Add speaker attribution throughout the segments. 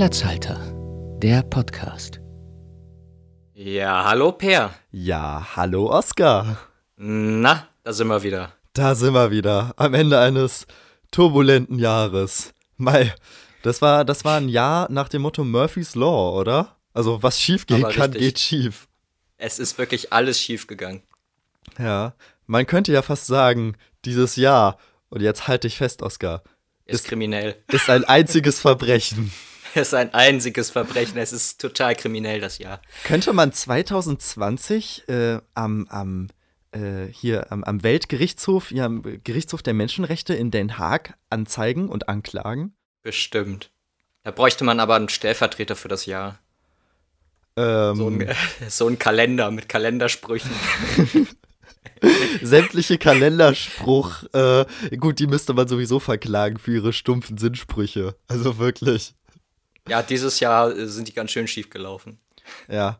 Speaker 1: Platzhalter, der Podcast.
Speaker 2: Ja, hallo Per.
Speaker 3: Ja, hallo Oskar.
Speaker 2: Na, da sind wir wieder.
Speaker 3: Da sind wir wieder. Am Ende eines turbulenten Jahres. Mai, das war, das war ein Jahr nach dem Motto Murphy's Law, oder? Also, was schief gehen kann, geht schief.
Speaker 2: Es ist wirklich alles schief gegangen.
Speaker 3: Ja, man könnte ja fast sagen, dieses Jahr, und jetzt halte ich fest, Oskar,
Speaker 2: Ist
Speaker 3: Ist-
Speaker 2: kriminell.
Speaker 3: ist ein einziges Verbrechen.
Speaker 2: Ist ein einziges Verbrechen. Es ist total kriminell, das Jahr.
Speaker 3: Könnte man 2020 äh, am, am, äh, hier am, am Weltgerichtshof, ja, am Gerichtshof der Menschenrechte in Den Haag anzeigen und anklagen?
Speaker 2: Bestimmt. Da bräuchte man aber einen Stellvertreter für das Jahr.
Speaker 3: Ähm,
Speaker 2: So ein, so ein Kalender mit Kalendersprüchen.
Speaker 3: sämtliche Kalenderspruch, äh, gut, die müsste man sowieso verklagen für ihre stumpfen Sinnsprüche. Also wirklich.
Speaker 2: Ja, dieses Jahr äh, sind die ganz schön schief gelaufen.
Speaker 3: Ja,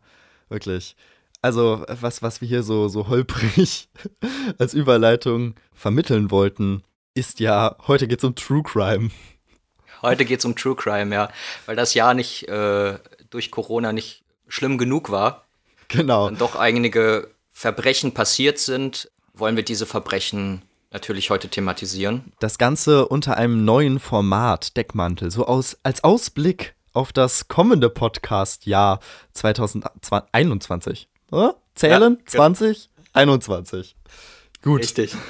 Speaker 3: wirklich. Also, was, was wir hier so, so holprig als Überleitung vermitteln wollten, ist ja, heute geht's um True Crime.
Speaker 2: Heute geht es um True Crime, ja. Weil das Jahr nicht äh, durch Corona nicht schlimm genug war.
Speaker 3: Genau.
Speaker 2: dann doch einige Verbrechen passiert sind, wollen wir diese Verbrechen natürlich heute thematisieren.
Speaker 3: Das Ganze unter einem neuen Format, Deckmantel, so aus, als Ausblick auf das kommende Podcast-Jahr 2021. Oder? Zählen?
Speaker 2: Ja, ge-
Speaker 3: 20? 21. Gut.
Speaker 2: Richtig.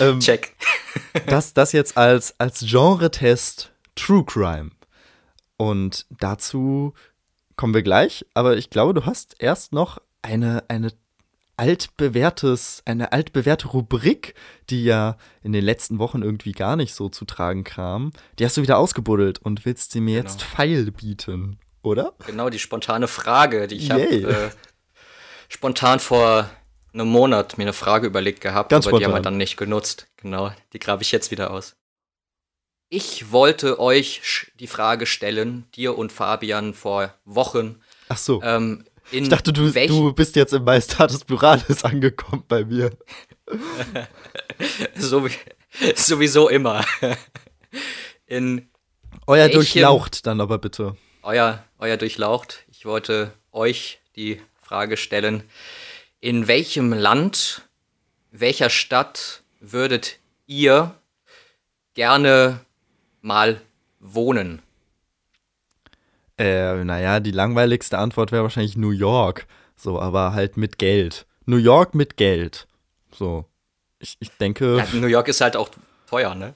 Speaker 3: Ähm,
Speaker 2: Check.
Speaker 3: das, das jetzt als, als Genre-Test True Crime. Und dazu kommen wir gleich, aber ich glaube, du hast erst noch eine, eine altbewährtes, eine altbewährte Rubrik, die ja in den letzten Wochen irgendwie gar nicht so zu tragen kam. Die hast du wieder ausgebuddelt und willst sie mir
Speaker 2: Genau.
Speaker 3: jetzt feil bieten, oder?
Speaker 2: Genau die spontane Frage, die ich habe äh, spontan vor einem Monat mir eine Frage überlegt gehabt,
Speaker 3: Ganz
Speaker 2: aber die haben wir
Speaker 3: spontan.
Speaker 2: dann nicht genutzt. Genau, die grabe ich jetzt wieder aus. Ich wollte euch die Frage stellen, dir und Fabian vor Wochen.
Speaker 3: Ach so.
Speaker 2: Ähm, in
Speaker 3: ich dachte, du, du bist jetzt im Majestatis Pluralis angekommen bei mir.
Speaker 2: so wie, sowieso immer. In
Speaker 3: Euer
Speaker 2: Welchem-
Speaker 3: Durchlaucht dann aber bitte.
Speaker 2: euer, euer Durchlaucht. Ich wollte euch die Frage stellen, in welchem Land, welcher Stadt würdet ihr gerne mal wohnen?
Speaker 3: Äh, naja, die langweiligste Antwort wäre wahrscheinlich New York. So, aber halt mit Geld. New York mit Geld. So. Ich, ich denke,
Speaker 2: Ja, New York ist halt auch teuer, ne?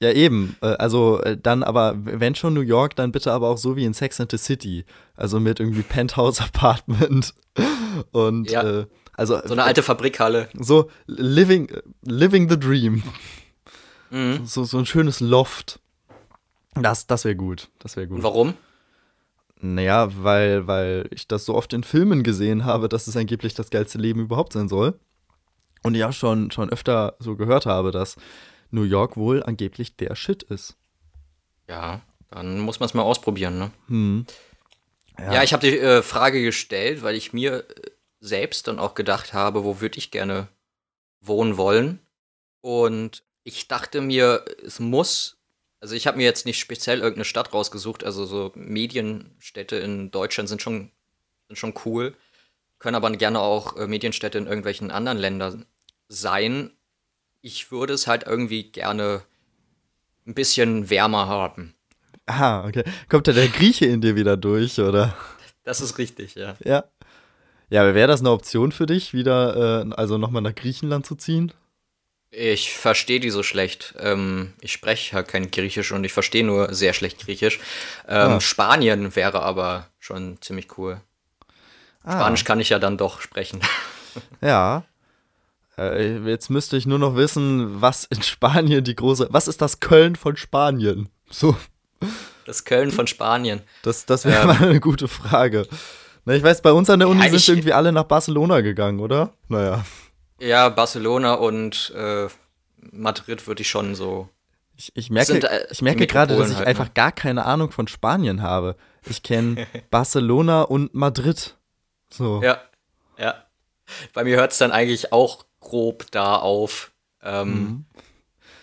Speaker 3: ja eben. Äh, also äh, dann aber, wenn schon New York, dann bitte aber auch so wie in Sex and the City. Also mit irgendwie Penthouse-Apartment. Und,
Speaker 2: Ja.
Speaker 3: äh, also
Speaker 2: So eine alte Fabrikhalle.
Speaker 3: so living, living the dream.
Speaker 2: Mhm.
Speaker 3: So, so ein schönes Loft. Das, das wäre gut. Das wäre gut.
Speaker 2: Und warum?
Speaker 3: Naja, weil, weil ich das so oft in Filmen gesehen habe, dass es angeblich das geilste Leben überhaupt sein soll. Und ja schon, schon öfter so gehört habe, dass New York wohl angeblich der Shit ist.
Speaker 2: Ja, dann muss man es mal ausprobieren, ne?
Speaker 3: Hm.
Speaker 2: Ja, ich habe die äh, Frage gestellt, weil ich mir äh, selbst dann auch gedacht habe, wo würde ich gerne wohnen wollen. Und ich dachte mir, es muss, also ich habe mir jetzt nicht speziell irgendeine Stadt rausgesucht, also so Medienstädte in Deutschland sind schon, sind schon cool, können aber gerne auch äh, Medienstädte in irgendwelchen anderen Ländern sein. Ich würde es halt irgendwie gerne ein bisschen wärmer haben.
Speaker 3: Aha, okay. Kommt da der Grieche in dir wieder durch, oder?
Speaker 2: Das ist richtig, ja.
Speaker 3: Ja. Ja, aber wäre das eine Option für dich, wieder, äh, also nochmal nach Griechenland zu ziehen?
Speaker 2: Ich verstehe die so schlecht. Ähm, ich spreche halt kein Griechisch und ich verstehe nur sehr schlecht Griechisch. Ähm,
Speaker 3: Ah.
Speaker 2: Spanien wäre aber schon ziemlich cool.
Speaker 3: Ah,
Speaker 2: Spanisch kann ich ja dann doch sprechen.
Speaker 3: Ja. Äh, jetzt müsste ich nur noch wissen, was in Spanien die große. Was ist das Köln von Spanien? So,
Speaker 2: Das Köln von Spanien.
Speaker 3: das, das wäre
Speaker 2: Ähm.
Speaker 3: mal eine gute Frage. Na, ich weiß, bei uns an der Uni
Speaker 2: Ja,
Speaker 3: sind irgendwie alle nach Barcelona gegangen, oder? Naja.
Speaker 2: Ja, Barcelona und äh, Madrid würde ich schon so.
Speaker 3: Ich, ich merke,
Speaker 2: Sind, äh,
Speaker 3: ich merke gerade, dass
Speaker 2: Metropolen
Speaker 3: ich
Speaker 2: halt,
Speaker 3: einfach
Speaker 2: ne?
Speaker 3: gar keine Ahnung von Spanien habe. Ich kenne Barcelona und Madrid. So.
Speaker 2: Ja, ja. Bei mir hört es dann eigentlich auch grob da auf. Ähm,
Speaker 3: Mhm.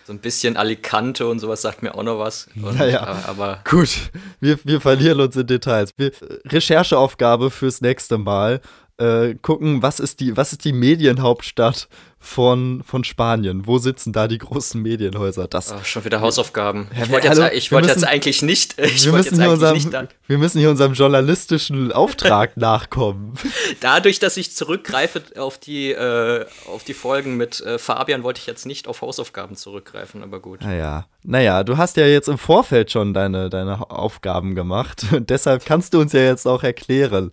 Speaker 2: so ein bisschen Alicante und sowas sagt mir auch noch was. Und,
Speaker 3: Naja.
Speaker 2: äh, aber
Speaker 3: Gut, wir, wir verlieren uns in Details. Wir, Rechercheaufgabe fürs nächste Mal. Äh, gucken, was ist die, was ist die Medienhauptstadt von, von Spanien? Wo sitzen da die großen Medienhäuser? Das,
Speaker 2: oh, schon wieder Hausaufgaben.
Speaker 3: Ja,
Speaker 2: Ich wollte jetzt, ich
Speaker 3: wir
Speaker 2: wollte jetzt
Speaker 3: müssen-
Speaker 2: eigentlich nicht. Ich
Speaker 3: wir, müssen hier unserem, wir müssen hier unserem journalistischen Auftrag nachkommen.
Speaker 2: dadurch, dass ich zurückgreife auf die, äh, auf die Folgen mit äh, Fabian, wollte ich jetzt nicht auf Hausaufgaben zurückgreifen, aber gut.
Speaker 3: Naja, naja, du hast ja jetzt im Vorfeld schon deine, deine Aufgaben gemacht. Und deshalb kannst du uns ja jetzt auch erklären,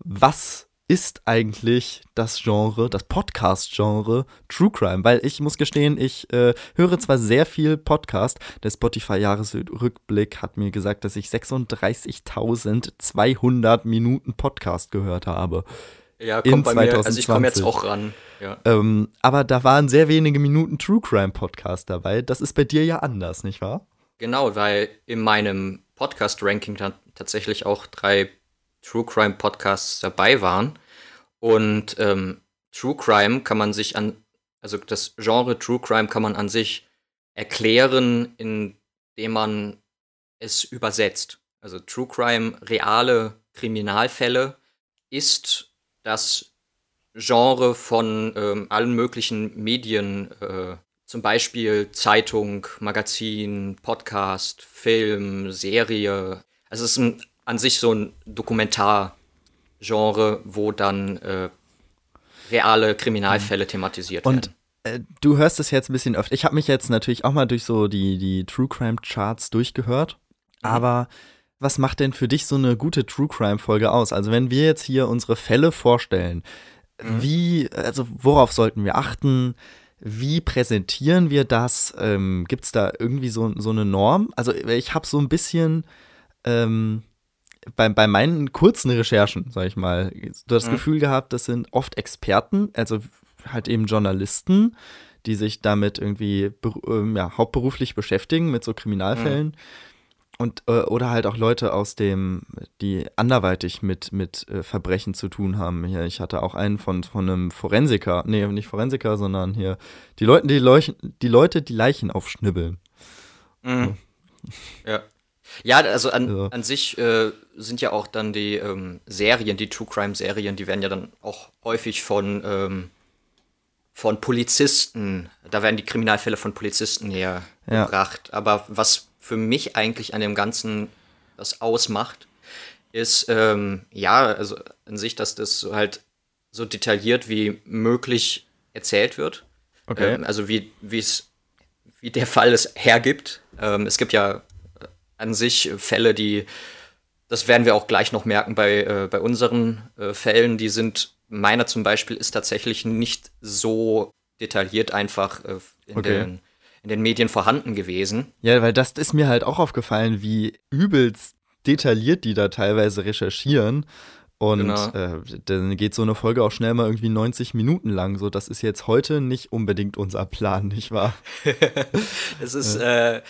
Speaker 3: was ist eigentlich das Genre, das Podcast-Genre True Crime? Weil ich muss gestehen, ich äh, höre zwar sehr viel Podcast, der Spotify-Jahresrückblick hat mir gesagt, dass ich 36.200 Minuten Podcast gehört habe.
Speaker 2: Ja,
Speaker 3: In
Speaker 2: kommt bei mir. Also ich komme jetzt
Speaker 3: 2020.
Speaker 2: auch ran. Ja.
Speaker 3: Ähm, aber da waren sehr wenige Minuten True Crime Podcast dabei. Das ist bei dir ja anders, nicht wahr?
Speaker 2: Genau, weil in meinem Podcast-Ranking dann tatsächlich auch drei True Crime Podcasts dabei waren. Und ähm, True Crime kann man sich an, also das Genre True Crime kann man an sich erklären, indem man es übersetzt. Also True Crime, reale Kriminalfälle, ist das Genre von ähm, allen möglichen Medien, äh, zum Beispiel Zeitung, Magazin, Podcast, Film, Serie. Also es ist ein, an sich so ein Dokumentargenre, wo dann äh, reale Kriminalfälle thematisiert
Speaker 3: Und
Speaker 2: werden.
Speaker 3: äh, du hörst es jetzt ein bisschen öfter. Ich habe mich jetzt natürlich auch mal durch so die, die True Crime Charts durchgehört. Aber was macht denn für dich so eine gute True Crime Folge aus? Also, wenn wir jetzt hier unsere Fälle vorstellen, wie, also worauf sollten wir achten? Wie präsentieren wir das? Ähm, Gibt es da irgendwie so, so eine Norm? Also, ich habe so ein bisschen ähm, bei, bei meinen kurzen Recherchen, sag ich mal, das
Speaker 2: Mhm.
Speaker 3: Gefühl gehabt, das sind oft Experten, also halt eben Journalisten, die sich damit irgendwie ähm, ja, hauptberuflich beschäftigen mit so Kriminalfällen. Und, äh, oder halt auch Leute aus dem, die anderweitig mit, mit äh, Verbrechen zu tun haben. Hier, ich hatte auch einen von, von einem Forensiker, nee, nicht Forensiker, sondern hier die Leute, die, Leuch die Leute, die Leichen aufschnibbeln.
Speaker 2: Mhm. Ja. Ja, also an,
Speaker 3: Ja.
Speaker 2: an sich äh, sind ja auch dann die ähm, Serien, die True Crime Serien, die werden ja dann auch häufig von, ähm, von Polizisten, da werden die Kriminalfälle von Polizisten
Speaker 3: Ja.
Speaker 2: hergebracht. Aber was für mich eigentlich an dem Ganzen das ausmacht, ist, ähm, ja, also an sich, dass das so halt so detailliert wie möglich erzählt wird.
Speaker 3: Okay.
Speaker 2: Ähm, also wie wie es wie der Fall es hergibt. Ähm, es gibt ja an sich Fälle, die das werden wir auch gleich noch merken bei, äh, bei unseren äh, Fällen. Die sind, meiner zum Beispiel, ist tatsächlich nicht so detailliert einfach äh, in,
Speaker 3: Okay.
Speaker 2: den, in den Medien vorhanden gewesen.
Speaker 3: Ja, weil das ist mir halt auch aufgefallen, wie übelst detailliert die da teilweise recherchieren. Und
Speaker 2: Genau.
Speaker 3: äh, dann geht so eine Folge auch schnell mal irgendwie 90 Minuten lang. So, das ist jetzt heute nicht unbedingt unser Plan, nicht wahr?
Speaker 2: Es ist, äh,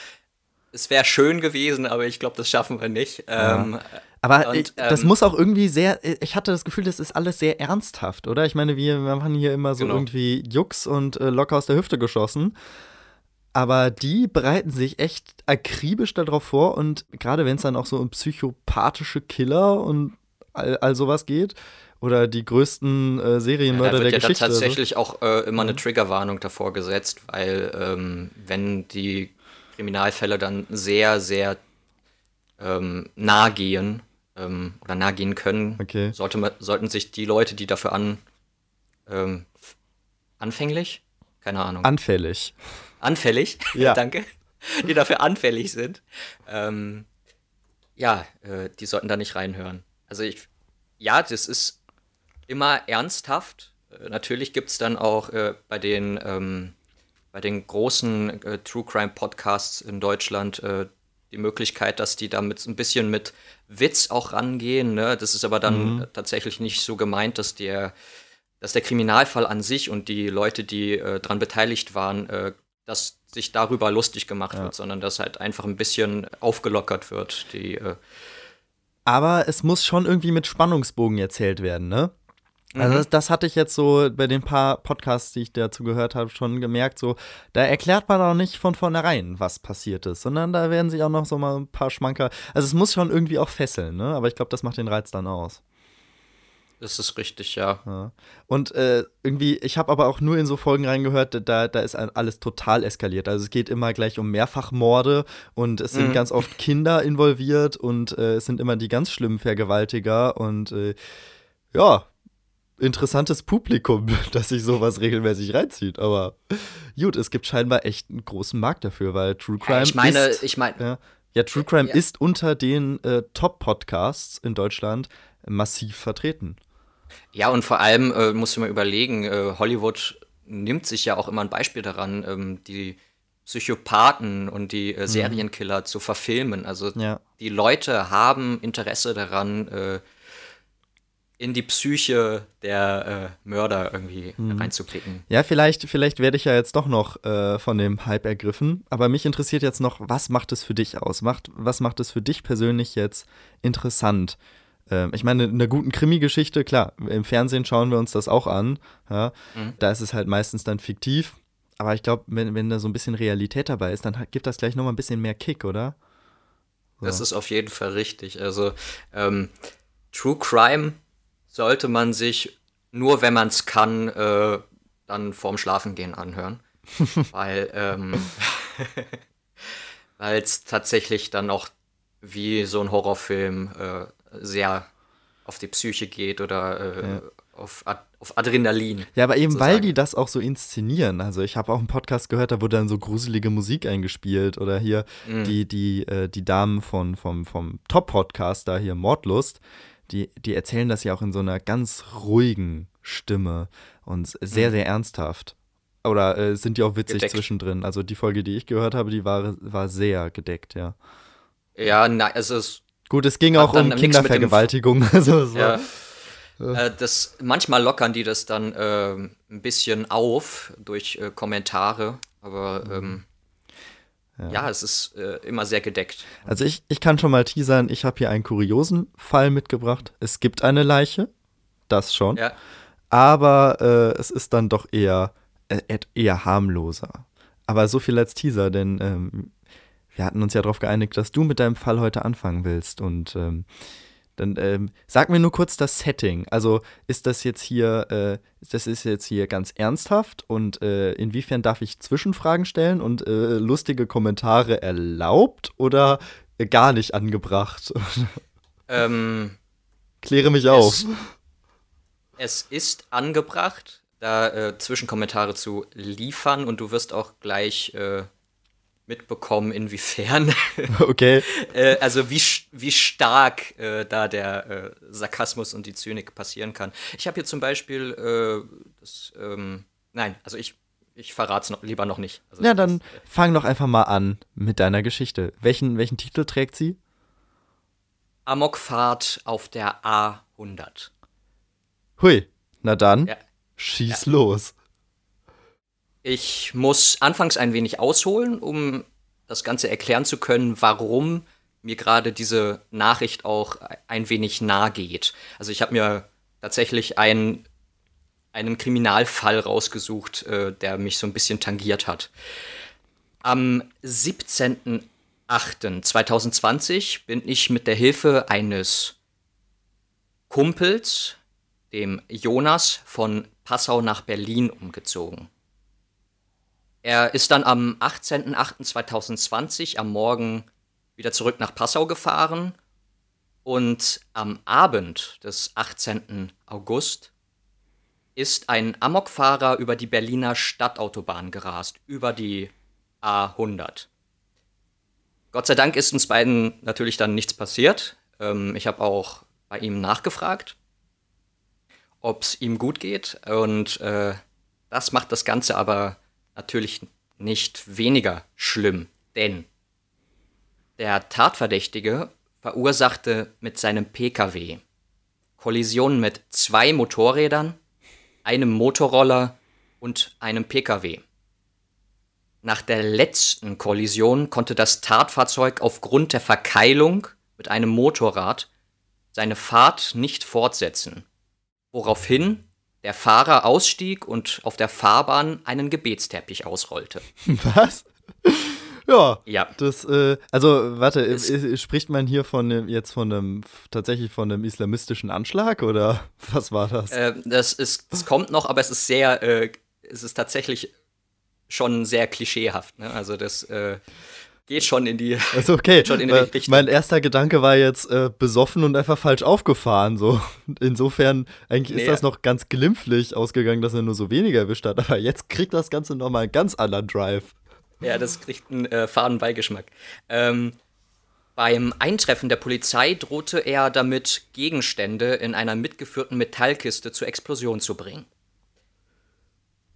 Speaker 2: es wäre schön gewesen, aber ich glaube, das schaffen wir nicht. Ähm,
Speaker 3: Aber
Speaker 2: Und,
Speaker 3: ich, das
Speaker 2: ähm,
Speaker 3: muss auch irgendwie sehr, ich hatte das Gefühl, das ist alles sehr ernsthaft, oder? Ich meine, wir machen hier immer so
Speaker 2: Genau.
Speaker 3: irgendwie Jux und äh, locker aus der Hüfte geschossen. Aber die bereiten sich echt akribisch darauf vor und gerade wenn es dann auch so um psychopathische Killer und all, all sowas geht oder die größten äh,
Speaker 2: Ja,
Speaker 3: Serienmörder
Speaker 2: da wird
Speaker 3: der
Speaker 2: ja
Speaker 3: Geschichte.
Speaker 2: dann
Speaker 3: also.
Speaker 2: tatsächlich auch äh, immer eine Triggerwarnung davor gesetzt, weil ähm, wenn die Kriminalfälle dann sehr, sehr ähm, nah gehen ähm, oder nah gehen können,
Speaker 3: Okay.
Speaker 2: sollte man, sollten sich die Leute, die dafür an ähm, anfänglich? Keine Ahnung.
Speaker 3: Anfällig.
Speaker 2: anfällig,
Speaker 3: Ja.
Speaker 2: danke, die dafür anfällig sind, ähm, ja, äh, die sollten da nicht reinhören. Also ich, ja, das ist immer ernsthaft. Äh, natürlich gibt es dann auch äh, bei den ähm, bei den großen äh, True Crime Podcasts in Deutschland äh, die Möglichkeit, dass die damit ein bisschen mit Witz auch rangehen. Ne? Das ist aber dann äh, tatsächlich nicht so gemeint, dass der, dass der Kriminalfall an sich und die Leute, die äh, daran beteiligt waren, äh, dass sich darüber lustig gemacht wird, sondern dass halt einfach ein bisschen aufgelockert wird. Die, äh,
Speaker 3: Aber es muss schon irgendwie mit Spannungsbogen erzählt werden, ne? Also
Speaker 2: Mhm.
Speaker 3: das, das hatte ich jetzt so bei den paar Podcasts, die ich dazu gehört habe, schon gemerkt. So, da erklärt man auch nicht von vornherein, was passiert ist, sondern da werden sich auch noch so mal ein paar Schmanker. Also es muss schon irgendwie auch fesseln, ne? Aber ich glaube, das macht den Reiz dann aus.
Speaker 2: Das ist richtig, ja.
Speaker 3: Ja. Und äh, irgendwie, ich habe aber auch nur in so Folgen reingehört, da, da ist alles total eskaliert. Also es geht immer gleich um Mehrfachmorde und es sind
Speaker 2: Mhm.
Speaker 3: ganz oft Kinder involviert und äh, es sind immer die ganz schlimmen Vergewaltiger und äh, ja, interessantes Publikum, das sich sowas regelmäßig reinzieht. Aber gut, es gibt scheinbar echt einen großen Markt dafür, weil True Crime
Speaker 2: Ja, ich meine,
Speaker 3: ist,
Speaker 2: ich meine,
Speaker 3: ja, ja, True Crime
Speaker 2: Ja.
Speaker 3: ist unter den äh, Top-Podcasts in Deutschland massiv vertreten.
Speaker 2: Ja, und vor allem äh, musst du mal überlegen, äh, Hollywood nimmt sich ja auch immer ein Beispiel daran, ähm, die Psychopathen und die äh, Serienkiller zu verfilmen. Also
Speaker 3: Ja.
Speaker 2: die Leute haben Interesse daran, äh, in die Psyche der äh, Mörder irgendwie reinzublicken.
Speaker 3: Ja, vielleicht, vielleicht werde ich ja jetzt doch noch äh, von dem Hype ergriffen. Aber mich interessiert jetzt noch, was macht es für dich aus? Macht, was macht es für dich persönlich jetzt interessant? Ähm, ich meine, in einer guten Krimi-Geschichte, klar, im Fernsehen schauen wir uns das auch an. Ja?
Speaker 2: Mhm.
Speaker 3: Da ist es halt meistens dann fiktiv. Aber ich glaube, wenn, wenn da so ein bisschen Realität dabei ist, dann gibt das gleich nochmal ein bisschen mehr Kick, oder?
Speaker 2: Das ist auf jeden Fall richtig. Also ähm, True Crime sollte man sich nur, wenn man es kann, äh, dann vorm Schlafengehen anhören. weil ähm, weil es tatsächlich dann auch wie so ein Horrorfilm äh, sehr auf die Psyche geht oder äh,
Speaker 3: Ja.
Speaker 2: auf, Ad auf Adrenalin.
Speaker 3: Ja, aber eben weil
Speaker 2: sozusagen.
Speaker 3: die das auch so inszenieren. Also ich habe auch einen Podcast gehört, da wurde dann so gruselige Musik eingespielt. Oder hier
Speaker 2: Mhm.
Speaker 3: die, die, äh, die Damen von, vom, vom Top-Podcast da hier, Mordlust, die, die erzählen das ja auch in so einer ganz ruhigen Stimme und sehr,
Speaker 2: Mhm.
Speaker 3: sehr ernsthaft. Oder äh, sind die auch witzig
Speaker 2: Gedeckt.
Speaker 3: zwischendrin? Also die Folge, die ich gehört habe, die war, war sehr gedeckt, ja.
Speaker 2: Ja, na, es ist
Speaker 3: Gut, es ging auch um Kindervergewaltigung. Also war,
Speaker 2: Ja. Äh, das, manchmal lockern die das dann ähm, ein bisschen auf durch äh, Kommentare, aber ähm, ja. es ist äh, immer sehr gedeckt.
Speaker 3: Also ich, ich kann schon mal teasern, ich habe hier einen kuriosen Fall mitgebracht. Es gibt eine Leiche, das schon,
Speaker 2: Ja,
Speaker 3: aber äh, es ist dann doch eher, äh, eher harmloser. Aber so viel als Teaser, denn ähm, wir hatten uns ja darauf geeinigt, dass du mit deinem Fall heute anfangen willst. Und ähm, dann ähm, sag mir nur kurz das Setting. Also ist das jetzt hier, äh, das ist jetzt hier ganz ernsthaft und äh, inwiefern darf ich Zwischenfragen stellen und äh, lustige Kommentare erlaubt oder äh, gar nicht angebracht?
Speaker 2: ähm,
Speaker 3: Kläre mich auf.
Speaker 2: es, es ist angebracht, da äh, Zwischenkommentare zu liefern und du wirst auch gleich äh, mitbekommen, inwiefern,
Speaker 3: Okay.
Speaker 2: äh, also wie, wie stark äh, da der äh, Sarkasmus und die Zynik passieren kann. Ich habe hier zum Beispiel äh, das, ähm, nein, also ich, ich verrate es noch, lieber noch nicht. Also
Speaker 3: Ja, dann
Speaker 2: das,
Speaker 3: fang doch einfach mal an mit deiner Geschichte. Welchen, welchen Titel trägt sie?
Speaker 2: Amokfahrt auf der A100.
Speaker 3: Hui, na dann,
Speaker 2: Ja.
Speaker 3: schieß los.
Speaker 2: Ich muss anfangs ein wenig ausholen, um das Ganze erklären zu können, warum mir gerade diese Nachricht auch ein wenig nahe geht. Also ich habe mir tatsächlich einen, einen Kriminalfall rausgesucht, äh, der mich so ein bisschen tangiert hat. Am 17.08.2020 bin ich mit der Hilfe eines Kumpels, dem Jonas, von Passau nach Berlin umgezogen. Er ist dann am 18.08.2020 am Morgen wieder zurück nach Passau gefahren und am Abend des 18. August ist ein Amokfahrer über die Berliner Stadtautobahn gerast, über die A100. Gott sei Dank ist uns beiden natürlich dann nichts passiert. Ähm, ich habe auch bei ihm nachgefragt, ob es ihm gut geht. Und äh, das macht das Ganze aber natürlich nicht weniger schlimm, denn der Tatverdächtige verursachte mit seinem Pkw Kollisionen mit zwei Motorrädern, einem Motorroller und einem Pkw. Nach der letzten Kollision konnte das Tatfahrzeug aufgrund der Verkeilung mit einem Motorrad seine Fahrt nicht fortsetzen, woraufhin der Fahrer ausstieg und auf der Fahrbahn einen Gebetsteppich ausrollte.
Speaker 3: Was? Ja.
Speaker 2: Ja.
Speaker 3: Das, äh, also, warte,
Speaker 2: Es-
Speaker 3: spricht man hier von dem, jetzt von einem, tatsächlich von einem islamistischen Anschlag oder was war das?
Speaker 2: Äh, das ist, das kommt noch, aber es ist sehr, äh, es ist tatsächlich schon sehr klischeehaft. Ne? Also das äh, geht schon in die.
Speaker 3: Also okay,
Speaker 2: schon in die Richtung.
Speaker 3: mein erster Gedanke war jetzt äh, besoffen und einfach falsch aufgefahren. So. Insofern, eigentlich ist
Speaker 2: Nee.
Speaker 3: das noch ganz glimpflich ausgegangen, dass er nur so weniger erwischt hat. Aber jetzt kriegt das Ganze nochmal einen ganz anderen Drive.
Speaker 2: Ja, das kriegt einen äh, faden Beigeschmack. Ähm, beim Eintreffen der Polizei drohte er damit, Gegenstände in einer mitgeführten Metallkiste zur Explosion zu bringen.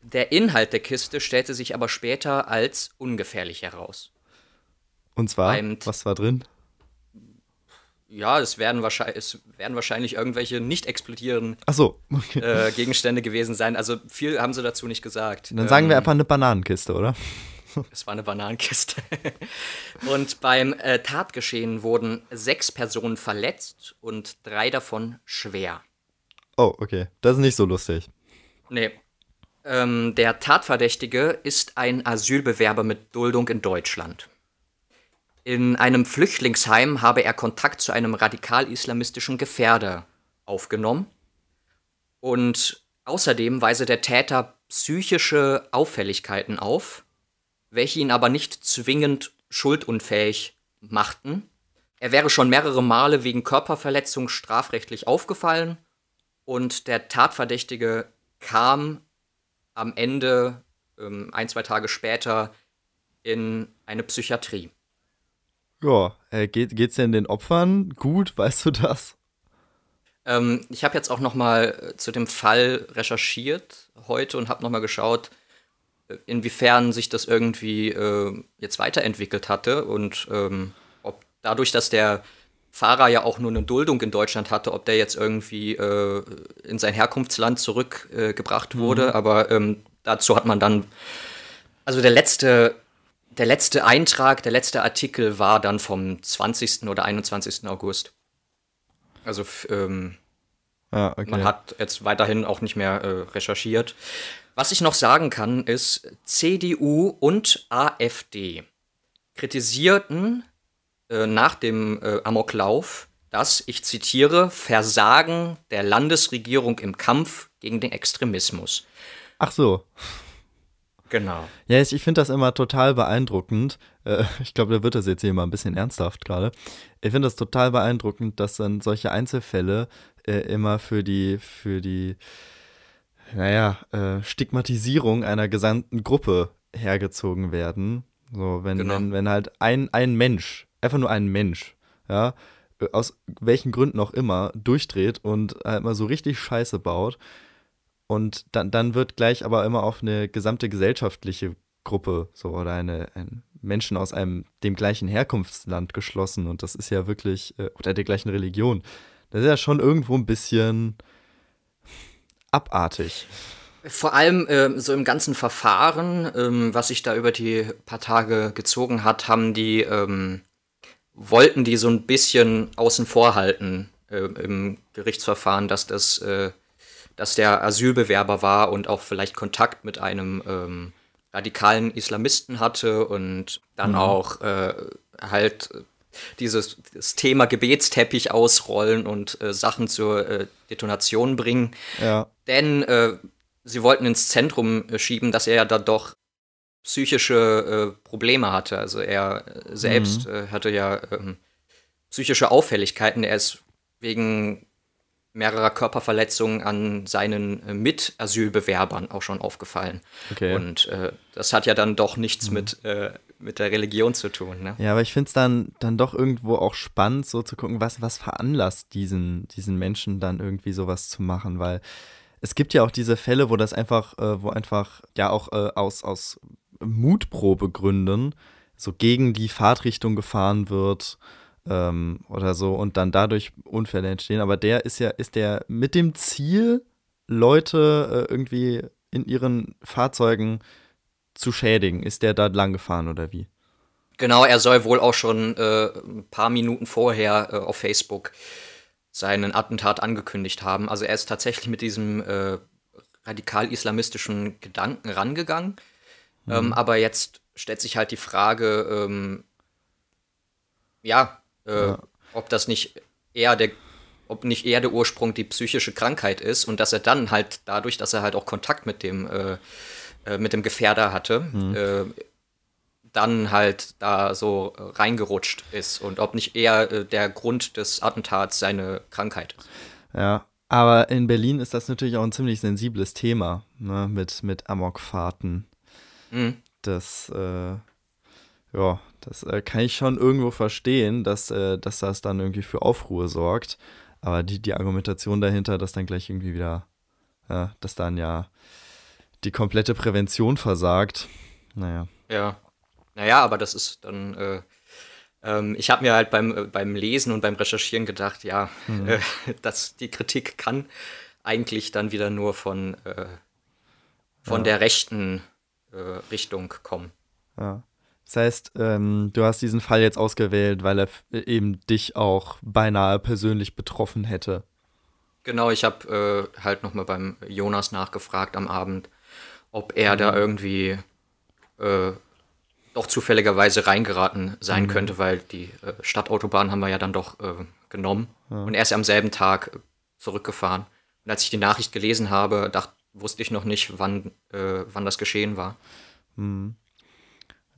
Speaker 2: Der Inhalt der Kiste stellte sich aber später als ungefährlich heraus.
Speaker 3: Und zwar, was war drin?
Speaker 2: Ja, es werden wahrscheinlich, es werden wahrscheinlich irgendwelche nicht explodierenden
Speaker 3: so, okay.
Speaker 2: äh, Gegenstände gewesen sein. Also viel haben sie dazu nicht gesagt.
Speaker 3: Dann sagen wir
Speaker 2: Ähm,
Speaker 3: einfach eine Bananenkiste, oder?
Speaker 2: Es war eine Bananenkiste. und beim äh, Tatgeschehen wurden sechs Personen verletzt und drei davon schwer.
Speaker 3: Oh, okay. Das ist nicht so lustig.
Speaker 2: Nee. Ähm, der Tatverdächtige ist ein Asylbewerber mit Duldung in Deutschland. In einem Flüchtlingsheim habe er Kontakt zu einem radikal-islamistischen Gefährder aufgenommen. Und außerdem weise der Täter psychische Auffälligkeiten auf, welche ihn aber nicht zwingend schuldunfähig machten. Er wäre schon mehrere Male wegen Körperverletzung strafrechtlich aufgefallen und der Tatverdächtige kam am Ende, ähm, ein, zwei Tage später, in eine Psychiatrie.
Speaker 3: Ja, äh, geht, geht's denn den Opfern gut? Weißt du das?
Speaker 2: Ähm, ich habe jetzt auch noch mal äh, zu dem Fall recherchiert heute und habe noch mal geschaut, äh, inwiefern sich das irgendwie äh, jetzt weiterentwickelt hatte und ähm, ob dadurch, dass der Fahrer ja auch nur eine Duldung in Deutschland hatte, ob der jetzt irgendwie äh, in sein Herkunftsland zurückgebracht äh, wurde. Aber ähm, dazu hat man dann, also der letzte, der letzte Eintrag, der letzte Artikel war dann vom 20. oder 21. August. Also ähm,
Speaker 3: Ja, okay.
Speaker 2: man hat jetzt weiterhin auch nicht mehr äh, recherchiert. Was ich noch sagen kann, ist, CDU und AfD kritisierten äh, nach dem äh, Amoklauf das, ich zitiere, Versagen der Landesregierung im Kampf gegen den Extremismus.
Speaker 3: Ach so.
Speaker 2: Genau.
Speaker 3: Ja, ich, ich finde das immer total beeindruckend. Äh, ich glaube, da wird das jetzt hier mal ein bisschen ernsthaft gerade. Ich finde das total beeindruckend, dass dann solche Einzelfälle äh, immer für die, für die, naja, äh, Stigmatisierung einer gesamten Gruppe hergezogen werden. So, wenn,
Speaker 2: Genau.
Speaker 3: wenn, wenn halt ein, ein Mensch, einfach nur ein Mensch, ja, aus welchen Gründen auch immer, durchdreht und halt mal so richtig Scheiße baut, und dann, dann wird gleich aber immer auf eine gesamte gesellschaftliche Gruppe so oder eine, ein Menschen aus einem dem gleichen Herkunftsland geschlossen. Und das ist ja wirklich, äh, oder der gleichen Religion. Das ist ja schon irgendwo ein bisschen abartig.
Speaker 2: Vor allem ähm, so im ganzen Verfahren, ähm, was sich da über die paar Tage gezogen hat, haben die, ähm, wollten die so ein bisschen außen vor halten äh, im Gerichtsverfahren, dass das, äh, dass der Asylbewerber war und auch vielleicht Kontakt mit einem ähm, radikalen Islamisten hatte und dann auch äh, halt dieses Thema Gebetsteppich ausrollen und äh, Sachen zur äh, Detonation bringen.
Speaker 3: Ja.
Speaker 2: Denn äh, sie wollten ins Zentrum äh, schieben, dass er ja da doch psychische äh, Probleme hatte. Also er äh, selbst äh, hatte ja ähm, psychische Auffälligkeiten. Er ist wegen mehrerer Körperverletzungen an seinen äh, Mitasylbewerbern auch schon aufgefallen.
Speaker 3: Okay.
Speaker 2: Und äh, das hat ja dann doch nichts mit, äh, mit der Religion zu tun. Ne?
Speaker 3: Ja, aber ich finde es dann, dann doch irgendwo auch spannend, so zu gucken, was, was veranlasst diesen, diesen Menschen dann irgendwie sowas zu machen, weil es gibt ja auch diese Fälle, wo das einfach, äh, wo einfach ja auch äh, aus, aus Mutprobegründen so gegen die Fahrtrichtung gefahren wird ähm, oder so und dann dadurch Unfälle entstehen. Aber der ist ja, ist der mit dem Ziel, Leute äh, irgendwie in ihren Fahrzeugen zu schädigen, ist der da lang gefahren oder wie?
Speaker 2: Genau, er soll wohl auch schon äh, ein paar Minuten vorher äh, auf Facebook seinen Attentat angekündigt haben. Also er ist tatsächlich mit diesem äh, radikal-islamistischen Gedanken rangegangen. Mhm. Ähm, aber jetzt stellt sich halt die Frage, ähm, ja, äh, ja, ob das nicht eher der, ob nicht eher der Ursprung die psychische Krankheit ist und dass er dann halt dadurch, dass er halt auch Kontakt mit dem, äh, äh mit dem Gefährder hatte, mhm. Äh, dann halt da so reingerutscht ist und ob nicht eher äh, der Grund des Attentats seine Krankheit ist.
Speaker 3: Ja, aber in Berlin ist das natürlich auch ein ziemlich sensibles Thema, ne, mit, mit Amokfahrten. Mhm. Das, äh, ja, das äh, kann ich schon irgendwo verstehen, dass, äh, dass das dann irgendwie für Aufruhr sorgt. Aber die, die Argumentation dahinter, dass dann gleich irgendwie wieder, ja, dass dann ja die komplette Prävention versagt, naja.
Speaker 2: Ja. Naja, aber das ist dann, äh, ähm, ich habe mir halt beim, äh, beim Lesen und beim Recherchieren gedacht, ja, mhm. äh, dass die Kritik kann eigentlich dann wieder nur von, äh, von ja. der rechten äh, Richtung kommen.
Speaker 3: Ja. Das heißt, ähm, du hast diesen Fall jetzt ausgewählt, weil er eben dich auch beinahe persönlich betroffen hätte.
Speaker 2: Genau, ich habe äh, halt nochmal beim Jonas nachgefragt am Abend, ob er mhm. da irgendwie äh, doch zufälligerweise reingeraten sein mhm. könnte, weil die äh, Stadtautobahn haben wir ja dann doch äh, genommen. Ja. Und er ist am selben Tag zurückgefahren. Und als ich die Nachricht gelesen habe, dachte, wusste ich noch nicht, wann, äh, wann das geschehen war.
Speaker 3: Mhm.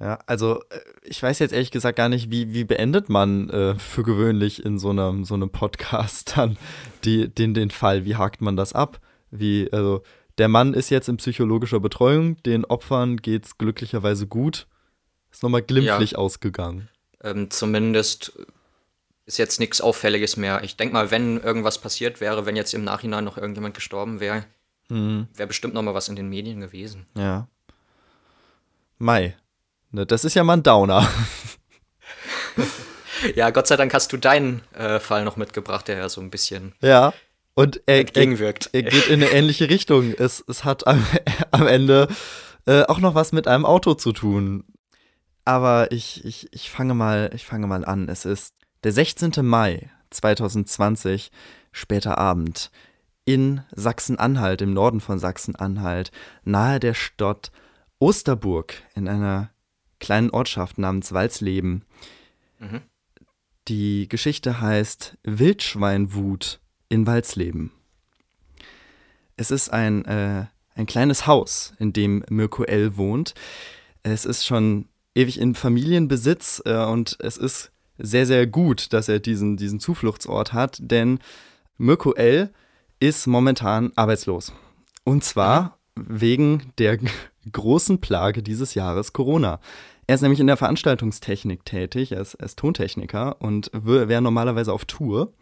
Speaker 3: Ja, also äh, ich weiß jetzt ehrlich gesagt gar nicht, wie, wie beendet man äh, für gewöhnlich in so einem, so einem Podcast dann die, den, den Fall? Wie hakt man das ab? Wie, also der Mann ist jetzt in psychologischer Betreuung, den Opfern geht es glücklicherweise gut. Ist nochmal glimpflich ja. ausgegangen.
Speaker 2: Ähm, zumindest ist jetzt nichts Auffälliges mehr. Ich denke mal, wenn irgendwas passiert wäre, wenn jetzt im Nachhinein noch irgendjemand gestorben wäre, mhm. wäre bestimmt nochmal was in den Medien gewesen.
Speaker 3: Ja. Mai. Ne, das ist ja mal ein Downer.
Speaker 2: ja, Gott sei Dank hast du deinen äh, Fall noch mitgebracht, der ja so ein bisschen
Speaker 3: ja. Und er, entgegenwirkt. Er, er geht in eine ähnliche Richtung. Es, es hat am, am Ende äh, auch noch was mit einem Auto zu tun. Aber ich, ich, ich, fange mal, ich fange mal an. Es ist der 16. Mai 2020, später Abend, in Sachsen-Anhalt, im Norden von Sachsen-Anhalt, nahe der Stadt Osterburg, in einer kleinen Ortschaft namens Walsleben. Mhm. Die Geschichte heißt Wildschweinwut in Walsleben. Es ist ein, äh, ein kleines Haus, in dem Mirko L. wohnt. Es ist schon ewig in Familienbesitz äh, und es ist sehr, sehr gut, dass er diesen, diesen Zufluchtsort hat, denn Mirko L. ist momentan arbeitslos. Und zwar wegen der großen Plage dieses Jahres Corona. Er ist nämlich in der Veranstaltungstechnik tätig, er ist, er ist Tontechniker und wäre normalerweise auf Tour,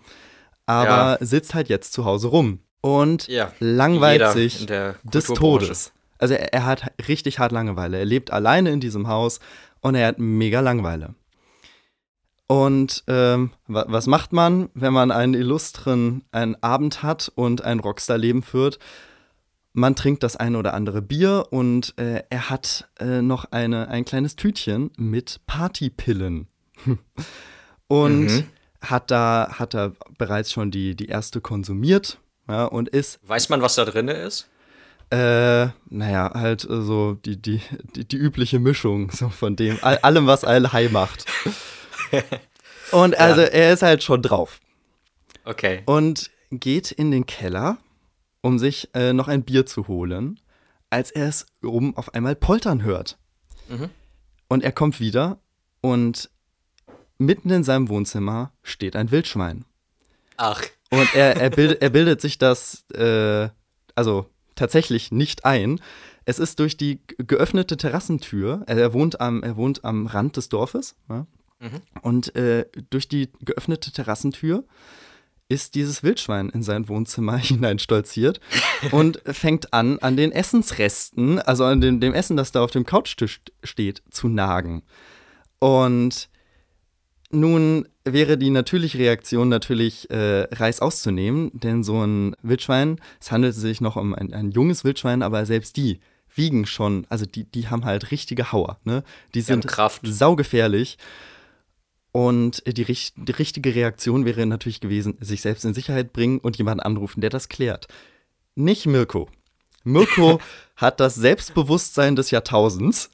Speaker 3: aber ja. sitzt halt jetzt zu Hause rum und ja, langweilt sich des Todes. Also er, er, hat richtig hart Langeweile. Er lebt alleine in diesem Haus und er hat mega Langeweile. Und ähm, was macht man, wenn man einen illustren einen Abend hat und ein Rockstar-Leben führt? Man trinkt das eine oder andere Bier und äh, er hat äh, noch eine, ein kleines Tütchen mit Partypillen. und mhm. hat da hat er bereits schon die, die erste konsumiert ja, und ist.
Speaker 2: Weiß man, was da drin ist?
Speaker 3: Äh, naja, halt äh, so die, die, die, die, übliche Mischung so von dem, all, allem, was ein Hai macht. Und also ja. er ist halt schon drauf.
Speaker 2: Okay.
Speaker 3: Und geht in den Keller, um sich äh, noch ein Bier zu holen, als er es oben auf einmal poltern hört. Mhm. Und er kommt wieder und mitten in seinem Wohnzimmer steht ein Wildschwein.
Speaker 2: Ach.
Speaker 3: Und er, er, bildet, er bildet sich das, äh, also tatsächlich nicht ein. Es ist durch die geöffnete Terrassentür, er wohnt am, er wohnt am Rand des Dorfes, ja? mhm. und äh, durch die geöffnete Terrassentür ist dieses Wildschwein in sein Wohnzimmer hineinstolziert und fängt an, an den Essensresten, also an dem, dem Essen, das da auf dem Couchtisch steht, zu nagen. Und nun wäre die natürliche Reaktion natürlich, äh, Reis auszunehmen, denn so ein Wildschwein, es handelt sich noch um ein, ein, junges Wildschwein, aber selbst die wiegen schon, also die, die haben halt richtige Hauer, ne? Die sind saugefährlich. Und die, die, richtige Reaktion wäre natürlich gewesen, sich selbst in Sicherheit bringen und jemanden anrufen, der das klärt. Nicht Mirko. Mirko hat das Selbstbewusstsein des Jahrtausends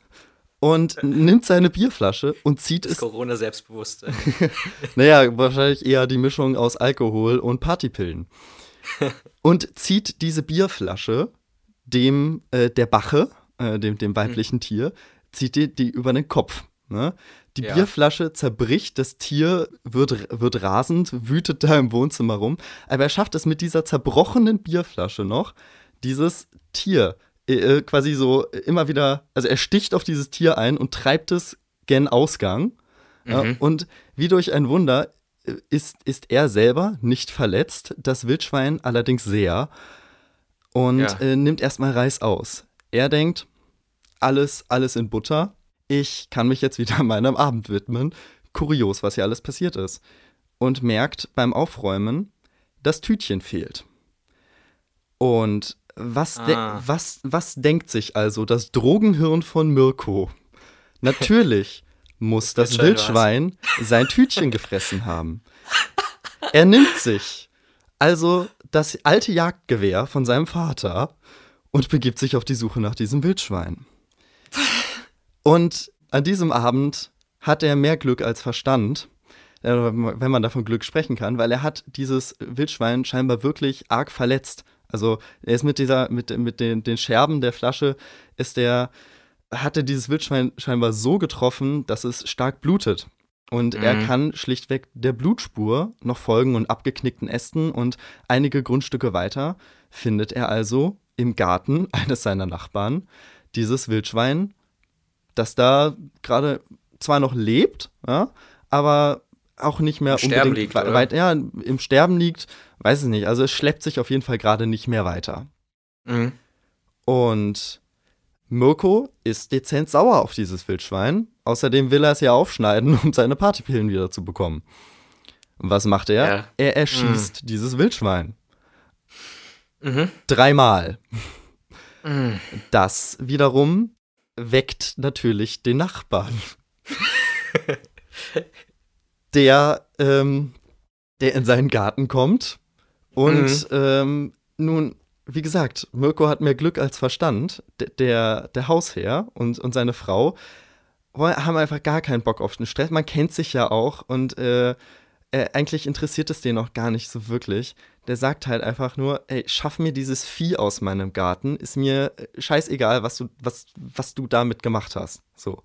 Speaker 3: und nimmt seine Bierflasche und zieht
Speaker 2: das
Speaker 3: es.
Speaker 2: Corona-Selbstbewusstsein.
Speaker 3: naja, wahrscheinlich eher die Mischung aus Alkohol und Partypillen. und zieht diese Bierflasche dem äh, der Bache, äh, dem, dem weiblichen mhm. Tier, zieht die, die über den Kopf. Ne? Die ja. Bierflasche zerbricht, das Tier wird, wird rasend, wütet da im Wohnzimmer rum. Aber er schafft es mit dieser zerbrochenen Bierflasche noch, dieses Tier äh, äh quasi so immer wieder, also er sticht auf dieses Tier ein und treibt es gen Ausgang. Mhm. Ja, und wie durch ein Wunder äh, ist, ist er selber nicht verletzt, das Wildschwein allerdings sehr. Und ja. äh, nimmt erstmal Reis aus. Er denkt, alles, alles in Butter ich kann mich jetzt wieder meinem Abend widmen. Kurios, was hier alles passiert ist. Und merkt beim Aufräumen, das Tütchen fehlt. Und was, ah. was, was denkt sich also das Drogenhirn von Mirko? Natürlich muss das Wildschwein sein Tütchen gefressen haben. Er nimmt sich also das alte Jagdgewehr von seinem Vater und begibt sich auf die Suche nach diesem Wildschwein. Und an diesem Abend hat er mehr Glück als Verstand, äh, wenn man davon Glück sprechen kann, weil er hat dieses Wildschwein scheinbar wirklich arg verletzt. Also er ist mit dieser, mit, mit den, den Scherben der Flasche, ist der, hatte dieses Wildschwein scheinbar so getroffen, dass es stark blutet. Und mhm. er kann schlichtweg der Blutspur noch folgen und abgeknickten Ästen und einige Grundstücke weiter findet er also im Garten eines seiner Nachbarn dieses Wildschwein dass da gerade zwar noch lebt, ja, aber auch nicht mehr
Speaker 2: Im unbedingt liegt,
Speaker 3: weit, ja, im Sterben liegt, weiß ich nicht. Also es schleppt sich auf jeden Fall gerade nicht mehr weiter. Mhm. Und Mirko ist dezent sauer auf dieses Wildschwein. Außerdem will er es ja aufschneiden, um seine Partypillen wieder zu bekommen. was macht er? Ja. Er erschießt mhm. dieses Wildschwein. Mhm. Dreimal. Mhm. Das wiederum weckt natürlich den Nachbarn. der, ähm, der in seinen Garten kommt. Und mhm. ähm, nun, wie gesagt, Mirko hat mehr Glück als Verstand. D der, der Hausherr und, und seine Frau haben einfach gar keinen Bock auf den Stress. Man kennt sich ja auch und äh, äh, eigentlich interessiert es den auch gar nicht so wirklich. Der sagt halt einfach nur, ey, schaff mir dieses Vieh aus meinem Garten, ist mir äh, scheißegal, was du, was, was du damit gemacht hast. So.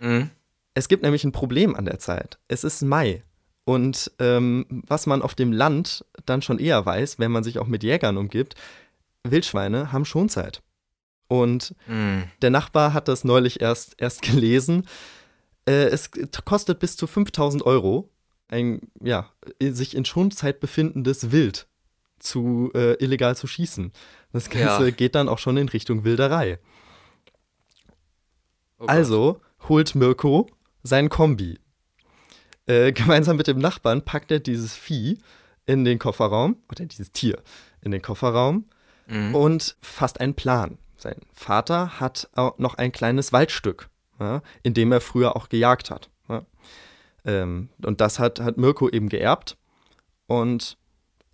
Speaker 3: Mhm. Es gibt nämlich ein Problem an der Zeit. Es ist Mai. Und ähm, was man auf dem Land dann schon eher weiß, wenn man sich auch mit Jägern umgibt, Wildschweine haben Schonzeit. Und mhm. der Nachbar hat das neulich erst, erst gelesen. Äh, es kostet bis zu 5000 Euro, ein, ja, sich in Schonzeit befindendes Wild zu äh, illegal zu schießen. Das Ganze ja. geht dann auch schon in Richtung Wilderei. Oh also holt Mirko sein Kombi. Äh, gemeinsam mit dem Nachbarn packt er dieses Vieh in den Kofferraum, oder dieses Tier in den Kofferraum mhm. und fasst einen Plan. Sein Vater hat auch noch ein kleines Waldstück, ja, in dem er früher auch gejagt hat. Ähm, und das hat, hat Mirko eben geerbt. Und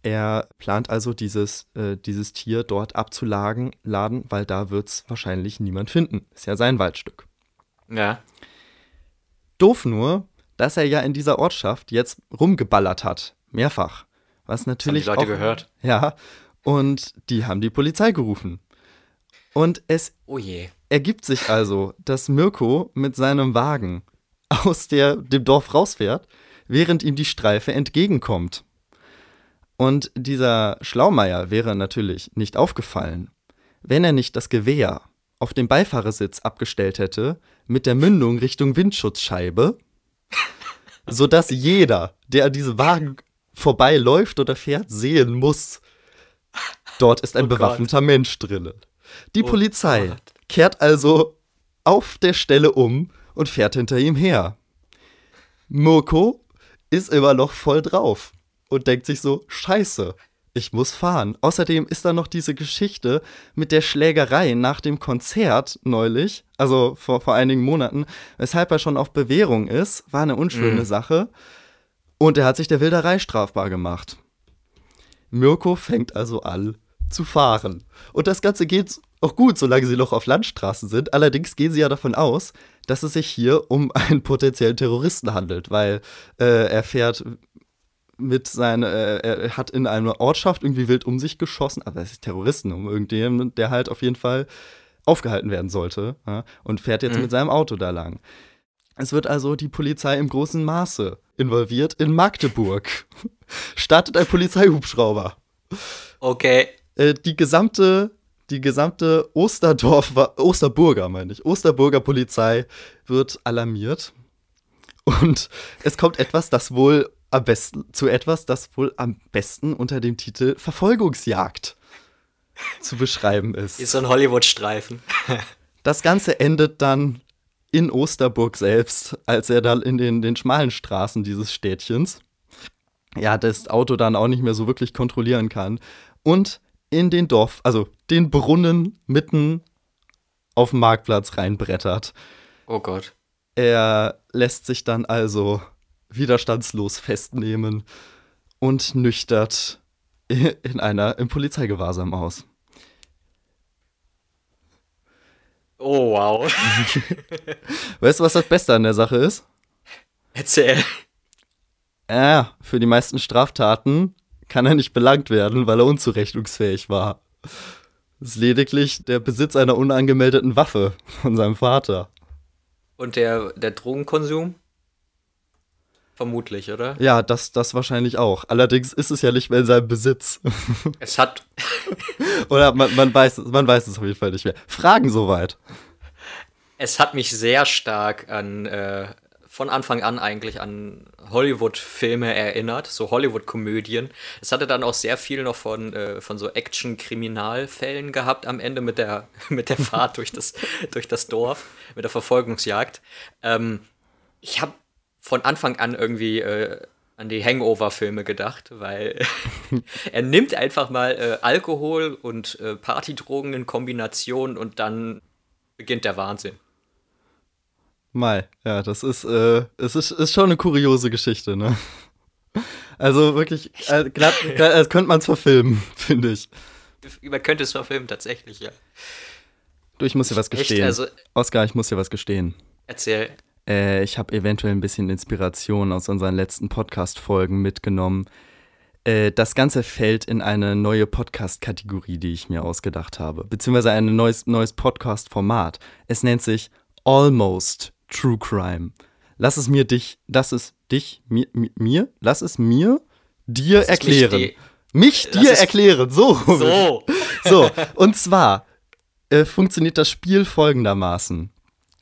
Speaker 3: er plant also, dieses, äh, dieses Tier dort abzuladen, laden, weil da wird es wahrscheinlich niemand finden. Ist ja sein Waldstück.
Speaker 2: Ja.
Speaker 3: Doof nur, dass er ja in dieser Ortschaft jetzt rumgeballert hat. Mehrfach. Was natürlich.
Speaker 2: Das haben die Leute auch, gehört.
Speaker 3: Ja. Und die haben die Polizei gerufen. Und es
Speaker 2: oh
Speaker 3: ergibt sich also, dass Mirko mit seinem Wagen aus der, dem Dorf rausfährt, während ihm die Streife entgegenkommt. Und dieser Schlaumeier wäre natürlich nicht aufgefallen, wenn er nicht das Gewehr auf dem Beifahrersitz abgestellt hätte, mit der Mündung Richtung Windschutzscheibe, sodass jeder, der an diesem Wagen vorbeiläuft oder fährt, sehen muss, dort ist ein oh bewaffneter Mensch drinnen. Die oh Polizei Gott. kehrt also auf der Stelle um und fährt hinter ihm her. Mirko ist immer noch voll drauf und denkt sich so, scheiße, ich muss fahren. Außerdem ist da noch diese Geschichte mit der Schlägerei nach dem Konzert neulich, also vor, vor einigen Monaten, weshalb er schon auf Bewährung ist. War eine unschöne
Speaker 2: Mhm.
Speaker 3: Sache. Und er hat sich der Wilderei strafbar gemacht. Mirko fängt also an zu fahren. Und das Ganze geht auch gut, solange sie noch auf Landstraßen sind. Allerdings gehen sie ja davon aus, dass es sich hier um einen potenziellen Terroristen handelt, weil äh, er fährt mit seinen, äh, er hat in einer Ortschaft irgendwie wild um sich geschossen, aber es ist Terroristen, um irgendjemanden, der halt auf jeden Fall aufgehalten werden sollte ja, und fährt jetzt
Speaker 2: Mhm.
Speaker 3: mit seinem Auto da lang. Es wird also die Polizei im großen Maße involviert. In Magdeburg startet ein Polizeihubschrauber.
Speaker 2: Okay.
Speaker 3: Äh, die gesamte, die gesamte Osterdorf, Osterburger, meine ich, Osterburger Polizei wird alarmiert. Und es kommt etwas, das wohl am besten, zu etwas, das wohl am besten unter dem Titel Verfolgungsjagd zu beschreiben ist.
Speaker 2: Ist so ein Hollywood-Streifen.
Speaker 3: Das Ganze endet dann in Osterburg selbst, als er dann in den, den schmalen Straßen dieses Städtchens, ja, das Auto dann auch nicht mehr so wirklich kontrollieren kann und in den Dorf, also den Brunnen mitten auf dem Marktplatz reinbrettert.
Speaker 2: Oh Gott.
Speaker 3: Er lässt sich dann also widerstandslos festnehmen und nüchtert in einer im Polizeigewahrsam aus.
Speaker 2: Oh wow.
Speaker 3: Weißt du, was das Beste an der Sache ist?
Speaker 2: Erzähl.
Speaker 3: Ja, für die meisten Straftaten kann er nicht belangt werden, weil er unzurechnungsfähig war. Das ist lediglich der Besitz einer unangemeldeten Waffe von seinem Vater.
Speaker 2: Und der, der Drogenkonsum? Vermutlich, oder?
Speaker 3: Ja, das, das wahrscheinlich auch. Allerdings ist es ja nicht mehr in seinem Besitz.
Speaker 2: Es hat,
Speaker 3: Oder man, man, weiß, es- man weiß es auf jeden Fall nicht mehr. Fragen soweit.
Speaker 2: es hat mich sehr stark an, äh, von Anfang an eigentlich an Hollywood-Filme erinnert, so Hollywood-Komödien. Es hatte dann auch sehr viel noch von, äh, von so Action-Kriminalfällen gehabt am Ende mit der, mit der Fahrt durch das, durch das Dorf, mit der Verfolgungsjagd. Ähm, ich habe von Anfang an irgendwie äh, an die Hangover-Filme gedacht, weil er nimmt einfach mal äh, Alkohol und äh, Partydrogen in Kombination und dann beginnt der Wahnsinn.
Speaker 3: Mal, ja, das ist, äh, es ist, ist schon eine kuriose Geschichte, ne? Also wirklich, äh, glatt, glatt, als könnte man es verfilmen, finde ich.
Speaker 2: Man könnte es verfilmen, tatsächlich, ja.
Speaker 3: Du, ich muss dir was
Speaker 2: Echt,
Speaker 3: gestehen.
Speaker 2: also-
Speaker 3: Oskar, ich muss dir was gestehen.
Speaker 2: Erzähl.
Speaker 3: Äh, ich habe eventuell ein bisschen Inspiration aus unseren letzten Podcast-Folgen mitgenommen. Äh, das Ganze fällt in eine neue Podcast-Kategorie, die ich mir ausgedacht habe. Beziehungsweise ein neues, neues Podcast-Format. Es nennt sich Almost True Crime. Lass es mir dich, lass es dich, mir, mi- mir, lass es mir dir
Speaker 2: Lass mich
Speaker 3: erklären. Mich,
Speaker 2: Lass
Speaker 3: dir erklären, so.
Speaker 2: So.
Speaker 3: So, und zwar äh, funktioniert das Spiel folgendermaßen.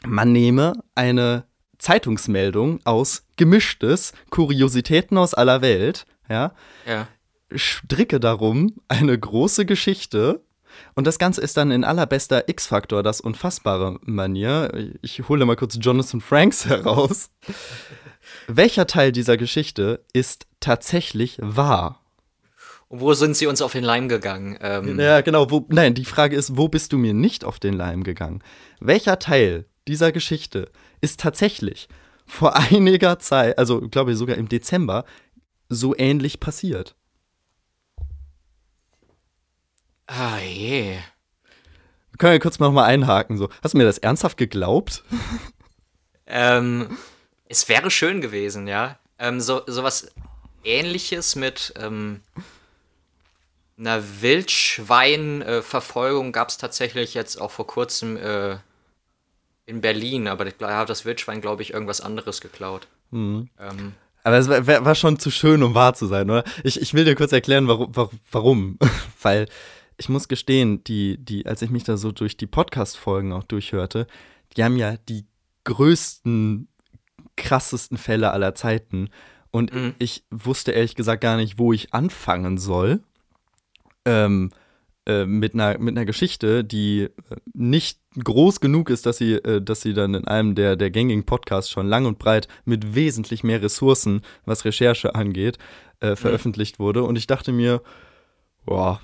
Speaker 3: Man nehme eine Zeitungsmeldung aus Gemischtes, Kuriositäten aus aller Welt, ja,
Speaker 2: Ja.
Speaker 3: stricke darum eine große Geschichte und das Ganze ist dann in allerbester X-Faktor, das unfassbare Manier. Ich hole mal kurz Jonathan Franks heraus. Welcher Teil dieser Geschichte ist tatsächlich wahr?
Speaker 2: Und wo sind sie uns auf den Leim gegangen? Ähm,
Speaker 3: Ja, genau. Wo, nein, die Frage ist, wo bist du mir nicht auf den Leim gegangen? Welcher Teil dieser Geschichte ist tatsächlich vor einiger Zeit, also glaube ich sogar im Dezember, so ähnlich passiert?
Speaker 2: Ah, je.
Speaker 3: Wir können ja kurz noch mal einhaken. So. Hast du mir das ernsthaft geglaubt?
Speaker 2: Ähm, es wäre schön gewesen, ja. Ähm, so sowas ähnliches mit ähm, einer Wildschwein-Verfolgung gab es tatsächlich jetzt auch vor kurzem äh, in Berlin, aber da hat das Wildschwein, glaube ich, irgendwas anderes geklaut. Ähm,
Speaker 3: Aber es war, war schon zu schön, um wahr zu sein, oder? Ich, ich will dir kurz erklären, warum. warum. Weil ich muss gestehen, die, die, als ich mich da so durch die Podcast-Folgen auch durchhörte, die haben ja die größten, krassesten Fälle aller Zeiten. Und
Speaker 2: Mhm.
Speaker 3: ich wusste ehrlich gesagt gar nicht, wo ich anfangen soll. Ähm, äh, mit, einer, mit einer Geschichte, die äh, nicht groß genug ist, dass sie, äh, dass sie dann in einem der, der gängigen Podcasts schon lang und breit mit wesentlich mehr Ressourcen, was Recherche angeht, äh, veröffentlicht wurde. Und ich dachte mir, boah,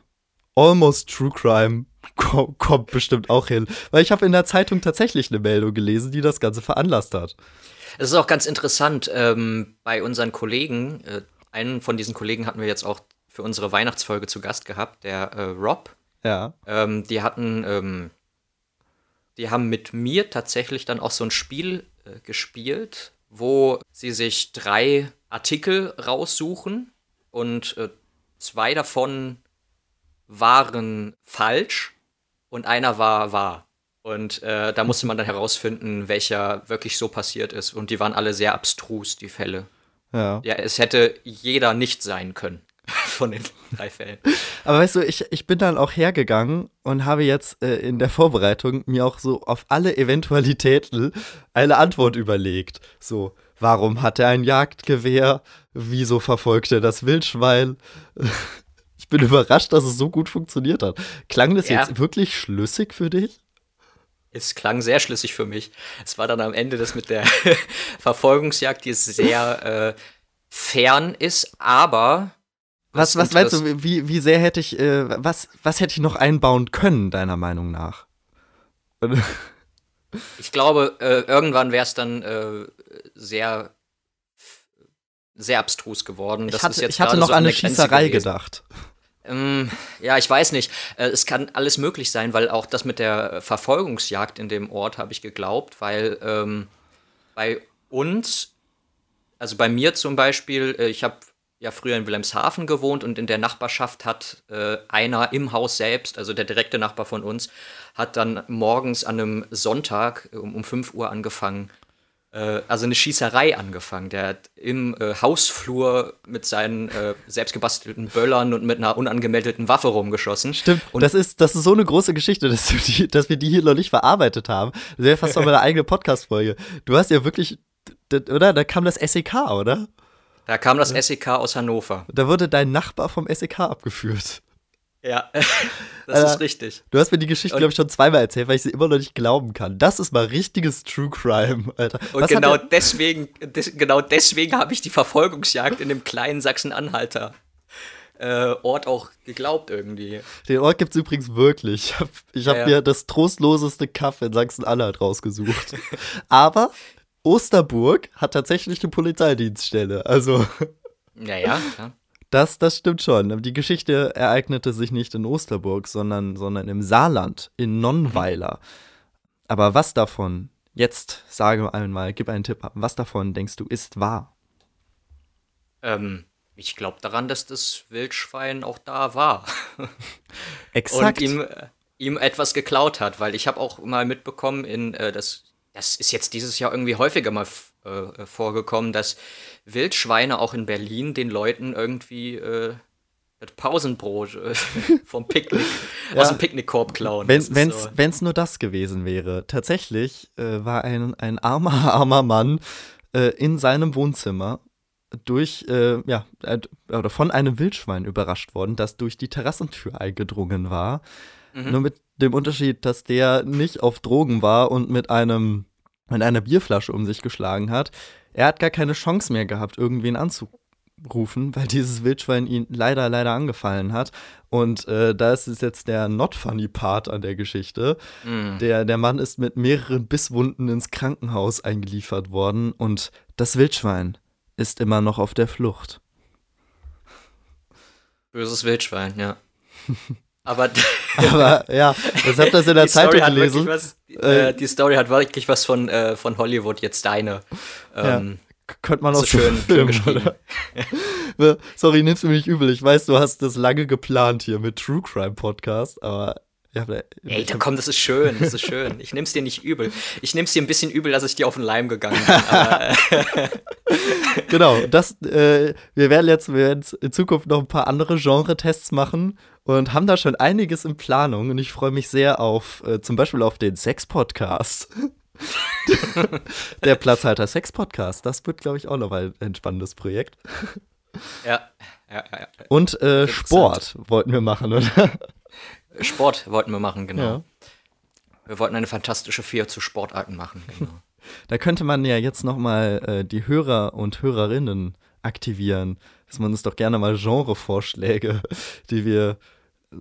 Speaker 3: Almost True Crime ko- kommt bestimmt auch hin. Weil ich habe in der Zeitung tatsächlich eine Meldung gelesen, die das Ganze veranlasst hat.
Speaker 2: Es ist auch ganz interessant, ähm, bei unseren Kollegen, äh, einen von diesen Kollegen hatten wir jetzt auch für unsere Weihnachtsfolge zu Gast gehabt, der äh, Rob.
Speaker 3: Ja.
Speaker 2: Ähm, die hatten, ähm, die haben mit mir tatsächlich dann auch so ein Spiel äh, gespielt, wo sie sich drei Artikel raussuchen und äh, zwei davon waren falsch und einer war wahr. Und äh, da musste man dann herausfinden, welcher wirklich so passiert ist. Und die waren alle sehr abstrus, die Fälle.
Speaker 3: Ja.
Speaker 2: Ja, es hätte jeder nicht sein können von den drei Fällen.
Speaker 3: Aber weißt du, ich, ich bin dann auch hergegangen und habe jetzt äh, in der Vorbereitung mir auch so auf alle Eventualitäten eine Antwort überlegt. So, warum hat er ein Jagdgewehr? Wieso verfolgt er das Wildschwein? Ich bin überrascht, dass es so gut funktioniert hat. Klang das
Speaker 2: Ja.
Speaker 3: jetzt wirklich schlüssig für dich?
Speaker 2: Es klang sehr schlüssig für mich. Es war dann am Ende das mit der Verfolgungsjagd, die sehr äh, fern ist, aber
Speaker 3: Was, was meinst du, wie, wie sehr hätte ich, äh, was, was hätte ich noch einbauen können, deiner Meinung nach?
Speaker 2: ich glaube, äh, irgendwann wäre es dann äh, sehr sehr abstrus geworden.
Speaker 3: Ich hatte, ich hatte noch
Speaker 2: so
Speaker 3: an eine Schießerei gedacht.
Speaker 2: Ähm, ja, ich weiß nicht. Äh, es kann alles möglich sein, weil auch das mit der Verfolgungsjagd in dem Ort habe ich geglaubt, weil ähm, bei uns, also bei mir zum Beispiel, äh, ich habe ja früher in Wilhelmshaven gewohnt und in der Nachbarschaft hat äh, einer im Haus selbst, also der direkte Nachbar von uns, hat dann morgens an einem Sonntag äh, um, um 5 Uhr angefangen, also eine Schießerei angefangen. Der hat im äh, Hausflur mit seinen äh, selbstgebastelten Böllern und mit einer unangemeldeten Waffe rumgeschossen.
Speaker 3: Stimmt.
Speaker 2: Und
Speaker 3: das ist, das ist so eine große Geschichte, dass, die, dass wir die hier noch nicht verarbeitet haben. Das wäre fast mal eine eigene Podcast-Folge. Du hast ja wirklich, oder? Da kam das SEK, oder?
Speaker 2: da kam das SEK aus Hannover.
Speaker 3: Da wurde dein Nachbar vom SEK abgeführt.
Speaker 2: Ja, das
Speaker 3: Äh,
Speaker 2: ist richtig.
Speaker 3: Du hast mir die Geschichte, glaube ich, schon zweimal erzählt, weil ich sie immer noch nicht glauben kann. Das ist mal richtiges True Crime, Alter.
Speaker 2: Und
Speaker 3: Was
Speaker 2: genau deswegen, des, genau deswegen habe ich die Verfolgungsjagd in dem kleinen Sachsen-Anhalter äh, Ort auch geglaubt irgendwie.
Speaker 3: Den Ort gibt es übrigens wirklich. Ich habe hab
Speaker 2: Ja, ja.
Speaker 3: mir das trostloseste Kaff in Sachsen-Anhalt rausgesucht. Aber Osterburg hat tatsächlich eine Polizeidienststelle. Also,
Speaker 2: Ja, ja, klar.
Speaker 3: Das, das stimmt schon. Die Geschichte ereignete sich nicht in Osterburg, sondern, sondern im Saarland, in Nonnweiler. Aber was davon, jetzt sage einmal, gib einen Tipp was davon denkst du ist wahr?
Speaker 2: Ähm, ich glaube daran, dass das Wildschwein auch da war.
Speaker 3: Exakt.
Speaker 2: und ihm, äh, ihm etwas geklaut hat, weil ich habe auch mal mitbekommen, in äh, das, das ist jetzt dieses Jahr irgendwie häufiger mal äh, äh, vorgekommen, dass Wildschweine auch in Berlin den Leuten irgendwie äh, das Pausenbrot äh, vom Picknick aus dem Picknickkorb klauen.
Speaker 3: Wenn wenn's,
Speaker 2: so-
Speaker 3: wenn's nur das gewesen wäre. Tatsächlich äh, war ein, ein armer, armer Mann äh, in seinem Wohnzimmer durch, äh, ja, äh, oder von einem Wildschwein überrascht worden, das durch die Terrassentür eingedrungen war.
Speaker 2: Mhm.
Speaker 3: Nur mit dem Unterschied, dass der nicht auf Drogen war und mit einem, mit einer Bierflasche um sich geschlagen hat. Er hat gar keine Chance mehr gehabt, irgendwen anzurufen, weil dieses Wildschwein ihn leider, leider angefallen hat. Und äh, da ist es jetzt der not funny Part an der Geschichte.
Speaker 2: Mm.
Speaker 3: Der, der Mann ist mit mehreren Bisswunden ins Krankenhaus eingeliefert worden und das Wildschwein ist immer noch auf der Flucht.
Speaker 2: Böses Wildschwein, ja. Aber
Speaker 3: Aber ja, ich habe das in der Zeitung
Speaker 2: hat
Speaker 3: gelesen.
Speaker 2: was, die,
Speaker 3: Äh,
Speaker 2: äh, die Story hat wirklich was von, äh, von Hollywood, jetzt deine. Ähm,
Speaker 3: K- Könnte man auch
Speaker 2: so schön, schön
Speaker 3: filmen,
Speaker 2: geschrieben.
Speaker 3: Sorry, nimm's mir nicht übel. Ich weiß, du hast das lange geplant hier mit True Crime Podcast, aber ja,
Speaker 2: Ey, da komm, das ist schön, das ist schön. Ich nehm's dir nicht übel. Ich nehm's dir ein bisschen übel, dass ich dir auf den Leim gegangen bin. Aber,
Speaker 3: genau, das, äh, wir werden jetzt wir werden in Zukunft noch ein paar andere Genre-Tests machen und haben da schon einiges in Planung und ich freue mich sehr auf, äh, zum Beispiel auf den Sex-Podcast. Der Platzhalter Sex-Podcast, das wird, glaube ich, auch noch ein spannendes Projekt.
Speaker 2: ja, ja, ja, ja.
Speaker 3: Und äh. Sport wollten wir machen, oder?
Speaker 2: Sport wollten wir machen, genau.
Speaker 3: Ja.
Speaker 2: Wir wollten eine fantastische Vier zu Sportarten machen, genau.
Speaker 3: Da könnte man ja jetzt noch mal äh, die Hörer und Hörerinnen aktivieren, dass man uns doch gerne mal Genrevorschläge, die wir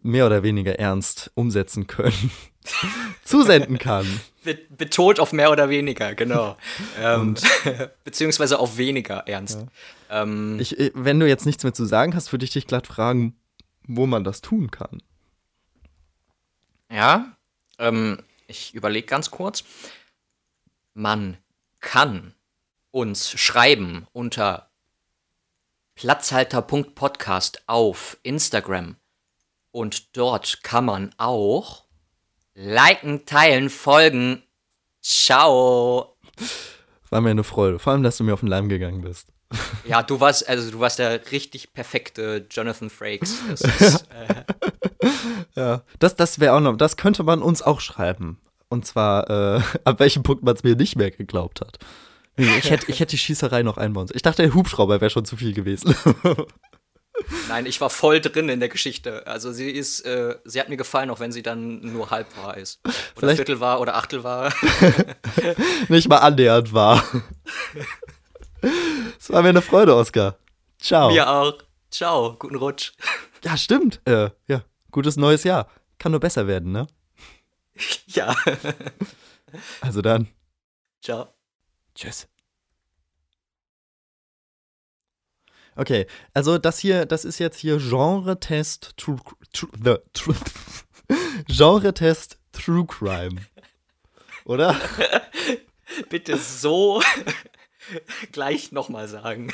Speaker 3: mehr oder weniger ernst umsetzen können, zusenden kann.
Speaker 2: Be betont auf mehr oder weniger, genau. ähm, beziehungsweise auf weniger ernst.
Speaker 3: Ja. Ähm, ich, äh, wenn du jetzt nichts mehr zu sagen hast, würde ich dich glatt fragen, wo man das tun kann.
Speaker 2: Ja, ähm, ich überlege ganz kurz. Man kann uns schreiben unter platzhalter.podcast auf Instagram. Und dort kann man auch liken, teilen, folgen. Ciao.
Speaker 3: War mir eine Freude. Vor allem, dass du mir auf den Leim gegangen bist.
Speaker 2: Ja, du warst, also du warst der richtig perfekte Jonathan Frakes. Das ist,
Speaker 3: äh ja, das, das wäre auch noch, das könnte man uns auch schreiben. Und zwar, äh, ab welchem Punkt man es mir nicht mehr geglaubt hat. Ich hätte, ich hätte die Schießerei noch einbauen sollen. Ich dachte, der Hubschrauber wäre schon zu viel gewesen.
Speaker 2: Nein, ich war voll drin in der Geschichte. Also sie ist, äh, sie hat mir gefallen, auch wenn sie dann nur halb wahr ist. Oder Vielleicht Viertel war oder Achtel war.
Speaker 3: Nicht mal annähernd war. Es war mir eine Freude, Oskar. Ciao.
Speaker 2: Mir auch. Ciao. Guten Rutsch.
Speaker 3: Ja, stimmt. Äh, ja, gutes neues Jahr. Kann nur besser werden, ne?
Speaker 2: Ja.
Speaker 3: Also dann.
Speaker 2: Ciao.
Speaker 3: Tschüss. Okay, also das hier, das ist jetzt hier Genre-Test True, true, true Genre-Test True Crime. Oder?
Speaker 2: Bitte so gleich nochmal sagen.